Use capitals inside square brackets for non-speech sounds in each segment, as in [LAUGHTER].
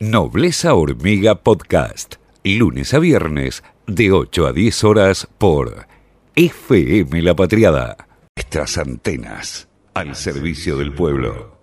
Nobleza Hormiga Podcast, lunes a viernes de 8 a 10 horas por FM La Patriada. Estas antenas al servicio del pueblo.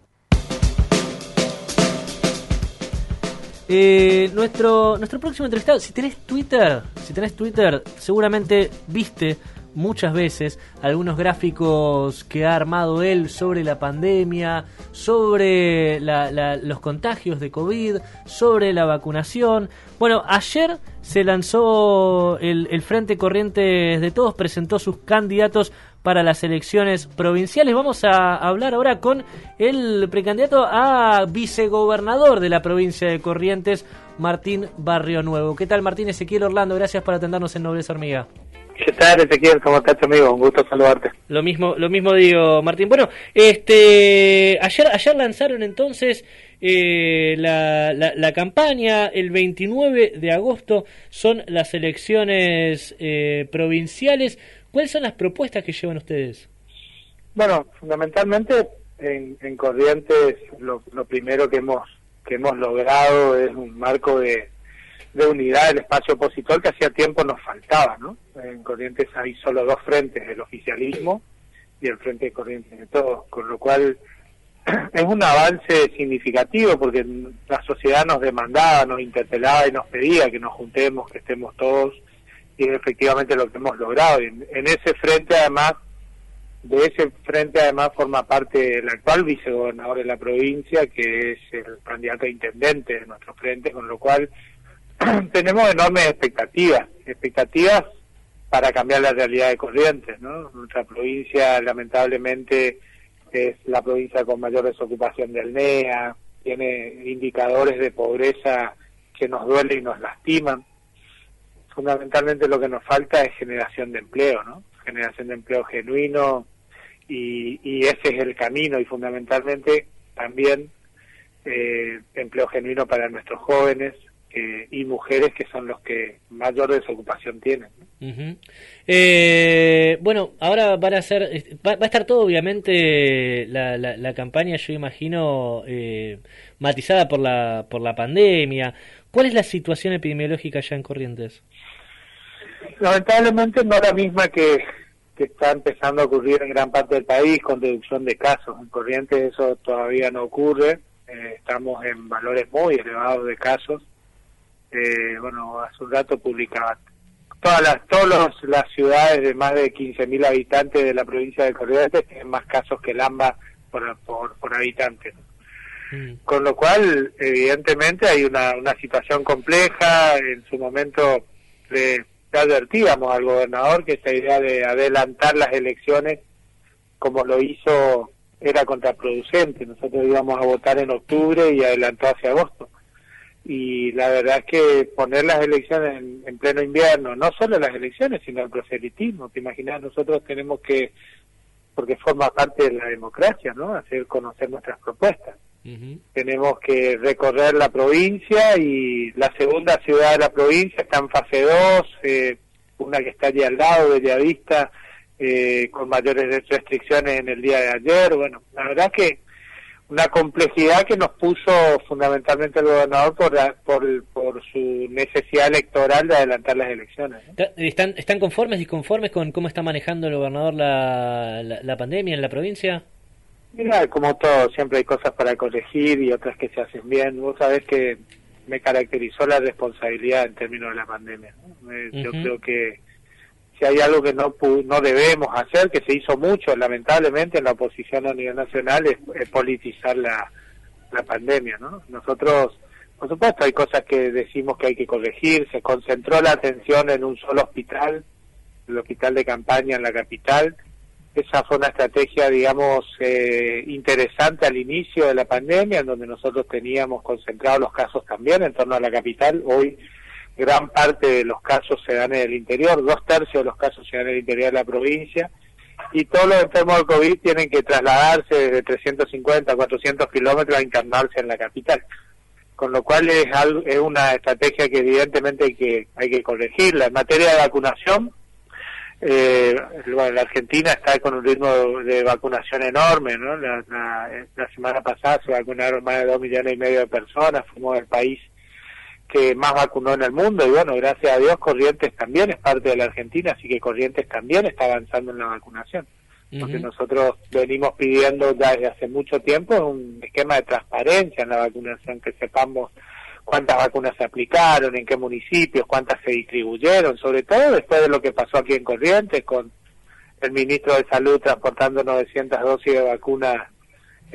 Eh, nuestro, nuestro próximo entrevistado, si tenés Twitter, si tenés Twitter, seguramente viste muchas veces algunos gráficos que ha armado él sobre la pandemia, sobre los contagios de COVID, sobre la vacunación. Bueno, ayer se lanzó el, el Frente Corrientes de Todos, presentó sus candidatos para las elecciones provinciales. Vamos a hablar ahora con el precandidato a vicegobernador de la provincia de Corrientes, Martín Barrio Nuevo. ¿Qué tal, Martín Ezequiel Orlando? Gracias por atendernos en Nobleza Hormiga. ¿Qué tal, Ezequiel? ¿Cómo estás, amigo? Un gusto saludarte. Lo mismo, lo mismo digo, Martín. Bueno, este, ayer, ayer lanzaron entonces eh, la, la, campaña. El 29 de agosto son las elecciones eh, provinciales. ¿Cuáles son las propuestas que llevan ustedes? Bueno, fundamentalmente en, en Corrientes lo, lo primero que hemos que hemos logrado es un marco de de unidad del espacio opositor que hacía tiempo nos faltaba, ¿no? En Corrientes hay solo dos frentes, el oficialismo y el Frente de Corrientes de Todos, con lo cual [CLEARS THROAT] es un avance significativo porque la sociedad nos demandaba, nos interpelaba y nos pedía que nos juntemos, que estemos todos, y es efectivamente lo que hemos logrado. En, en ese frente, además, de ese frente, además, forma parte el actual vicegobernador de la provincia, que es el candidato a intendente de nuestro frente, con lo cual [CLEARS THROAT] tenemos enormes expectativas, expectativas para cambiar la realidad de Corrientes, ¿no? Nuestra provincia, lamentablemente, es la provincia con mayor desocupación del NEA, tiene indicadores de pobreza que nos duelen y nos lastiman. Fundamentalmente lo que nos falta es generación de empleo, ¿no? Generación de empleo genuino y, y ese es el camino y fundamentalmente también eh, empleo genuino para nuestros jóvenes, y mujeres que son los que mayor desocupación tienen. eh, bueno, ahora van a ser, va, a estar todo obviamente la, la, campaña, yo imagino, eh, matizada por la, por la pandemia. ¿Cuál es la situación epidemiológica ya en Corrientes? Lamentablemente no la misma que, que está empezando a ocurrir en gran parte del país con reducción de casos. En Corrientes eso todavía no ocurre. Eh, estamos en valores muy elevados de casos este, bueno, hace un rato publicaba todas las todas las ciudades de más de 15.000 habitantes de la provincia de Corrientes tienen más casos que Lamba por, por, por habitante. Mm. Con lo cual, evidentemente, hay una, una situación compleja. En su momento le, advertíamos al gobernador que esa idea de adelantar las elecciones, como lo hizo, era contraproducente. Nosotros íbamos a votar en octubre y adelantó hacia agosto y la verdad es que poner las elecciones en, pleno invierno, no solo las elecciones, sino el proselitismo, te imaginas, nosotros tenemos que, porque forma parte de la democracia, ¿no? Hacer conocer nuestras propuestas. Tenemos que recorrer la provincia y la segunda ciudad de la provincia está en fase 2, eh, una que está allí al lado, de Vista, eh, con mayores restricciones en el día de ayer. Bueno, la verdad que una complejidad que nos puso fundamentalmente el gobernador por, por, por su necesidad electoral de adelantar las elecciones. ¿Están, ¿Están conformes, disconformes con cómo está manejando el gobernador la, la, pandemia en la provincia? Mira, como todo, siempre hay cosas para corregir y otras que se hacen bien. Vos sabés que me caracterizó la responsabilidad en términos de la pandemia. Yo creo que si hay algo que no no debemos hacer, que se hizo mucho lamentablemente en la oposición a nivel nacional, es, politizar la, la pandemia, ¿no? Nosotros, por supuesto, hay cosas que decimos que hay que corregir, se concentró la atención en un solo hospital, el hospital de campaña en la capital, esa fue una estrategia, digamos, eh, interesante al inicio de la pandemia, en donde nosotros teníamos concentrados los casos también en torno a la capital. Hoy gran parte de los casos se dan en el interior, dos tercios de los casos se dan en el interior de la provincia, y todos los enfermos de COVID tienen que trasladarse desde 350 a 400 kilómetros a internarse en la capital. Con lo cual es, es una estrategia que evidentemente hay que, hay que corregirla. En materia de vacunación, Eh, bueno, la Argentina está con un ritmo de vacunación enorme, ¿no? La, la, semana pasada se vacunaron más de dos millones y medio de personas, fuimos el país que más vacunó en el mundo y bueno, gracias a Dios Corrientes también es parte de la Argentina, así que Corrientes también está avanzando en la vacunación. Porque nosotros venimos pidiendo desde hace mucho tiempo un esquema de transparencia en la vacunación, que sepamos cuántas vacunas se aplicaron, en qué municipios, cuántas se distribuyeron, sobre todo después de lo que pasó aquí en Corrientes con el ministro de Salud transportando 900 dosis de vacunas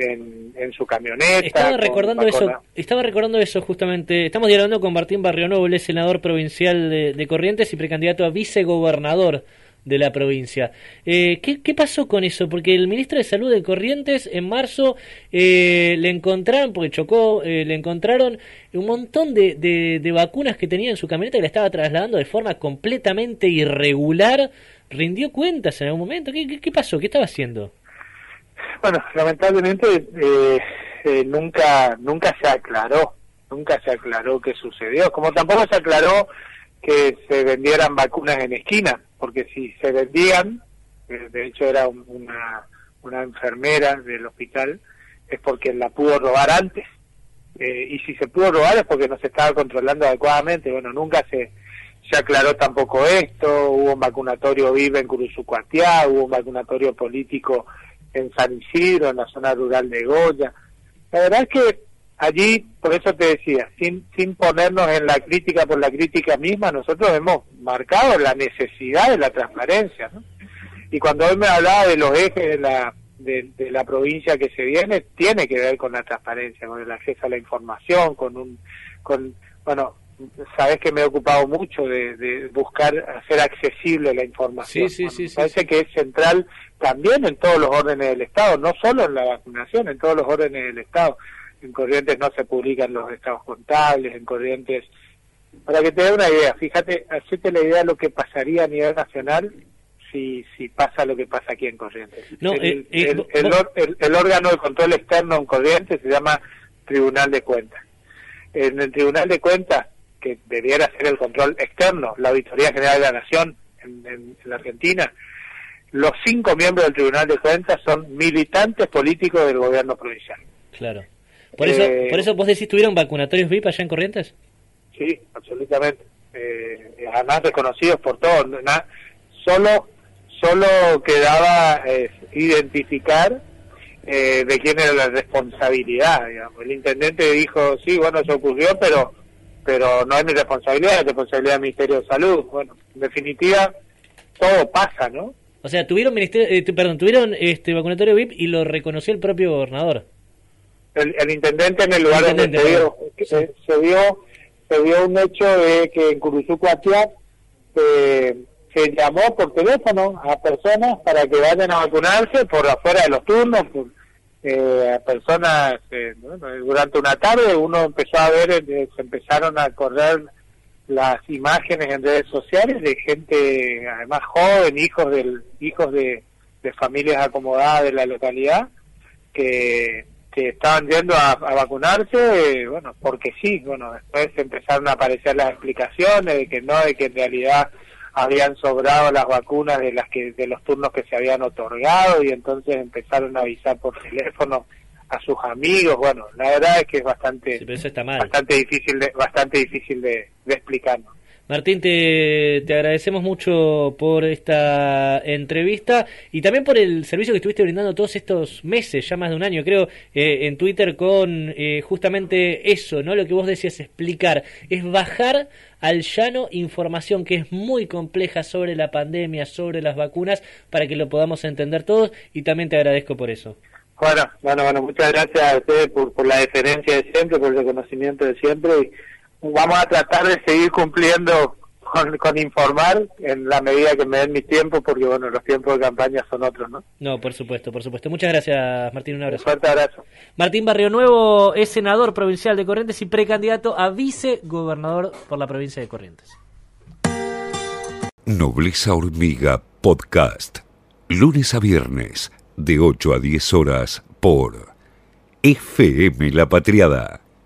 en, en, su camioneta. Estaba recordando eso, estaba recordando eso justamente. Estamos dialogando con Martín Barrio Noble, senador provincial de, de Corrientes y precandidato a vicegobernador de la provincia. Eh, ¿qué, pasó con eso? Porque el ministro de Salud de Corrientes en marzo eh, le encontraron, porque chocó, eh, le encontraron un montón de, de, vacunas que tenía en su camioneta y la estaba trasladando de forma completamente irregular. ¿Rindió cuentas en algún momento? ¿Qué, qué, pasó? ¿Qué estaba haciendo? Bueno, lamentablemente nunca, nunca se aclaró, nunca se aclaró qué sucedió, como tampoco se aclaró que se vendieran vacunas en esquina, porque si se vendían, eh, de hecho era una, una enfermera del hospital, es porque la pudo robar antes. Eh, y si se pudo robar es porque no se estaba controlando adecuadamente. Bueno, nunca se, se aclaró tampoco esto. Hubo un vacunatorio vive en Curuzucuatiá, hubo un vacunatorio político en San Isidro, en la zona rural de Goya. La verdad es que allí, por eso te decía, sin, sin ponernos en la crítica por la crítica misma, nosotros hemos marcado la necesidad de la transparencia. ¿no? Y cuando hoy me hablaba de los ejes de la, de, la provincia que se viene, tiene que ver con la transparencia, con el acceso a la información, con un, con, bueno, sabes que me he ocupado mucho de, buscar hacer accesible la información. Sí, sí, sí, parece que es central también en todos los órdenes del Estado, no solo en la vacunación, en todos los órdenes del Estado en Corrientes no se publican los estados contables, en Corrientes... Para que te dé una idea, fíjate, hacete la idea de lo que pasaría a nivel nacional si, si pasa lo que pasa aquí en Corrientes. No, el, eh, eh, el, órgano de control externo en Corrientes se llama Tribunal de Cuentas. En el Tribunal de Cuentas, que debiera ser el control externo, la Auditoría General de la Nación en, en la Argentina, los cinco miembros del Tribunal de Cuentas son militantes políticos del gobierno provincial. Claro. Por eso, eh, por eso vos decís, ¿tuvieron vacunatorios VIP allá en Corrientes? Sí, absolutamente. Eh, además reconocidos por todos. solo, solo quedaba eh, identificar eh, de quién era la responsabilidad. Digamos. El intendente dijo, sí, bueno, eso ocurrió, pero pero no es mi responsabilidad, es responsabilidad del Ministerio de Salud. Bueno, en definitiva, todo pasa, ¿no? O sea, tuvieron ministerio, perdón, tuvieron este vacunatorio VIP y lo reconoció el propio gobernador el, intendente en el lugar donde se dio, se, se, dio se dio un hecho de que en Curuzucuatiá eh, se llamó por teléfono a personas para que vayan a vacunarse por afuera de los turnos, eh, a personas eh, durante una tarde uno empezó a ver, eh, se empezaron a correr las imágenes en redes sociales de gente además joven, hijos del hijos de, familias acomodadas de la localidad que que estaban yendo a, vacunarse, bueno, porque sí, bueno, después empezaron a aparecer las explicaciones de que no, de que en realidad habían sobrado las vacunas de las que de los turnos que se habían otorgado y entonces empezaron a avisar por teléfono a sus amigos, bueno, la verdad es que es bastante bastante difícil de, bastante difícil de, de explicarnos. Martín, te, te, agradecemos mucho por esta entrevista y también por el servicio que estuviste brindando todos estos meses, ya más de un año creo, eh, en Twitter con eh, justamente eso, ¿no? Lo que vos decías explicar, es bajar al llano información que es muy compleja sobre la pandemia, sobre las vacunas, para que lo podamos entender todos y también te agradezco por eso. Bueno, bueno, bueno, muchas gracias a ustedes por, por la deferencia de siempre, por el reconocimiento de siempre. Y vamos a tratar de seguir cumpliendo con, informar en la medida que me den mi tiempo, porque bueno, los tiempos de campaña son otros, ¿no? No, por supuesto, por supuesto. Muchas gracias, Martín, un abrazo. Un fuerte abrazo. Martín Barrio Nuevo es senador provincial de Corrientes y precandidato a vicegobernador por la provincia de Corrientes. Nobleza Hormiga Podcast, lunes a viernes, de 8 a 10 horas por FM La Patriada